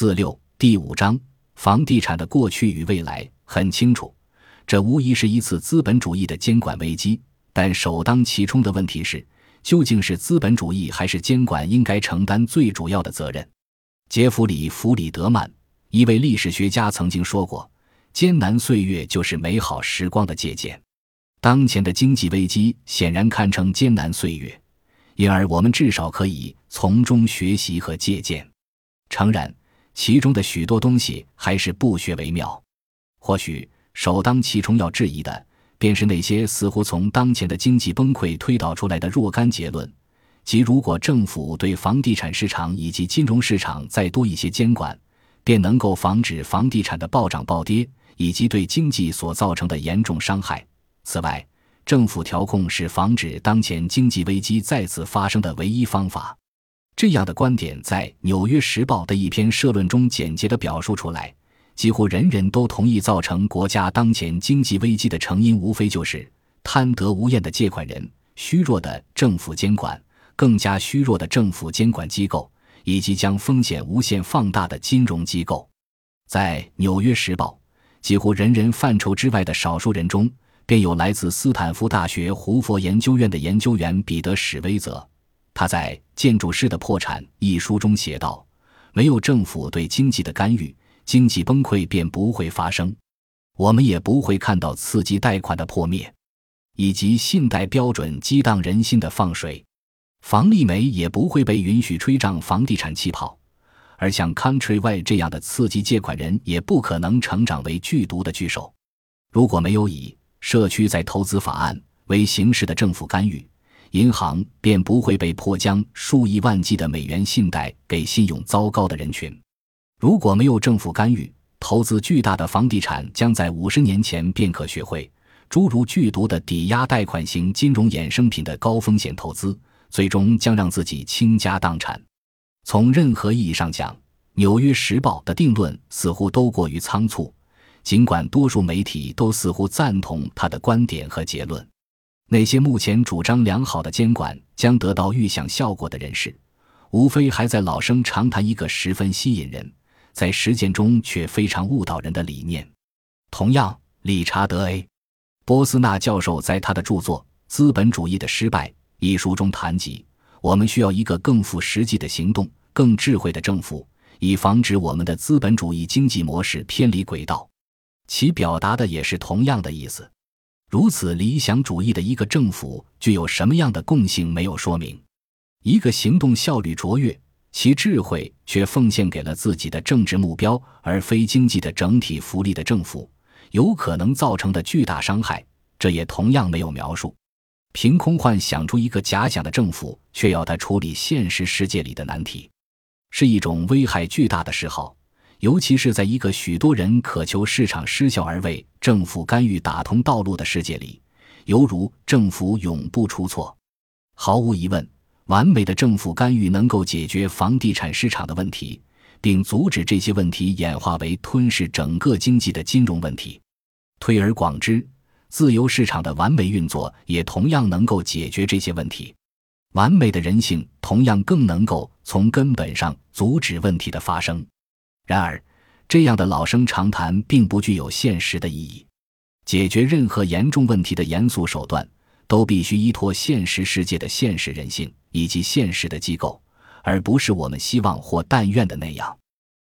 四六第五章房地产的过去与未来很清楚，这无疑是一次资本主义的监管危机。但首当其冲的问题是，究竟是资本主义还是监管应该承担最主要的责任？杰弗里·弗里德曼，一位历史学家曾经说过：“艰难岁月就是美好时光的借鉴。”当前的经济危机显然堪称艰难岁月，因而我们至少可以从中学习和借鉴。诚然。其中的许多东西还是不学为妙。或许首当其冲要质疑的，便是那些似乎从当前的经济崩溃推导出来的若干结论，即如果政府对房地产市场以及金融市场再多一些监管，便能够防止房地产的暴涨暴跌以及对经济所造成的严重伤害。此外，政府调控是防止当前经济危机再次发生的唯一方法。这样的观点在《纽约时报》的一篇社论中简洁地表述出来，几乎人人都同意，造成国家当前经济危机的成因，无非就是贪得无厌的借款人、虚弱的政府监管、更加虚弱的政府监管机构，以及将风险无限放大的金融机构。在《纽约时报》几乎人人范畴之外的少数人中，便有来自斯坦福大学胡佛研究院的研究员彼得·史威泽。他在《建筑师的破产》一书中写道：“没有政府对经济的干预，经济崩溃便不会发生，我们也不会看到刺激贷款的破灭，以及信贷标准激荡人心的放水。房利美也不会被允许吹胀房地产气泡，而像 Countrywide 这样的刺激借款人也不可能成长为剧毒的巨兽。如果没有以社区再投资法案为形式的政府干预。”银行便不会被迫将数以万计的美元信贷给信用糟糕的人群。如果没有政府干预，投资巨大的房地产将在五十年前便可学会诸如剧毒的抵押贷款型金融衍生品的高风险投资，最终将让自己倾家荡产。从任何意义上讲，《纽约时报》的定论似乎都过于仓促，尽管多数媒体都似乎赞同他的观点和结论。那些目前主张良好的监管将得到预想效果的人士，无非还在老生常谈一个十分吸引人，在实践中却非常误导人的理念。同样，理查德 ·A. 波斯纳教授在他的著作《资本主义的失败》一书中谈及，我们需要一个更富实际的行动、更智慧的政府，以防止我们的资本主义经济模式偏离轨道。其表达的也是同样的意思。如此理想主义的一个政府具有什么样的共性没有说明？一个行动效率卓越，其智慧却奉献给了自己的政治目标而非经济的整体福利的政府，有可能造成的巨大伤害，这也同样没有描述。凭空幻想出一个假想的政府，却要他处理现实世界里的难题，是一种危害巨大的嗜好。尤其是在一个许多人渴求市场失效而为政府干预打通道路的世界里，犹如政府永不出错。毫无疑问，完美的政府干预能够解决房地产市场的问题，并阻止这些问题演化为吞噬整个经济的金融问题。推而广之，自由市场的完美运作也同样能够解决这些问题。完美的人性同样更能够从根本上阻止问题的发生。然而，这样的老生常谈并不具有现实的意义。解决任何严重问题的严肃手段，都必须依托现实世界的现实人性以及现实的机构，而不是我们希望或但愿的那样。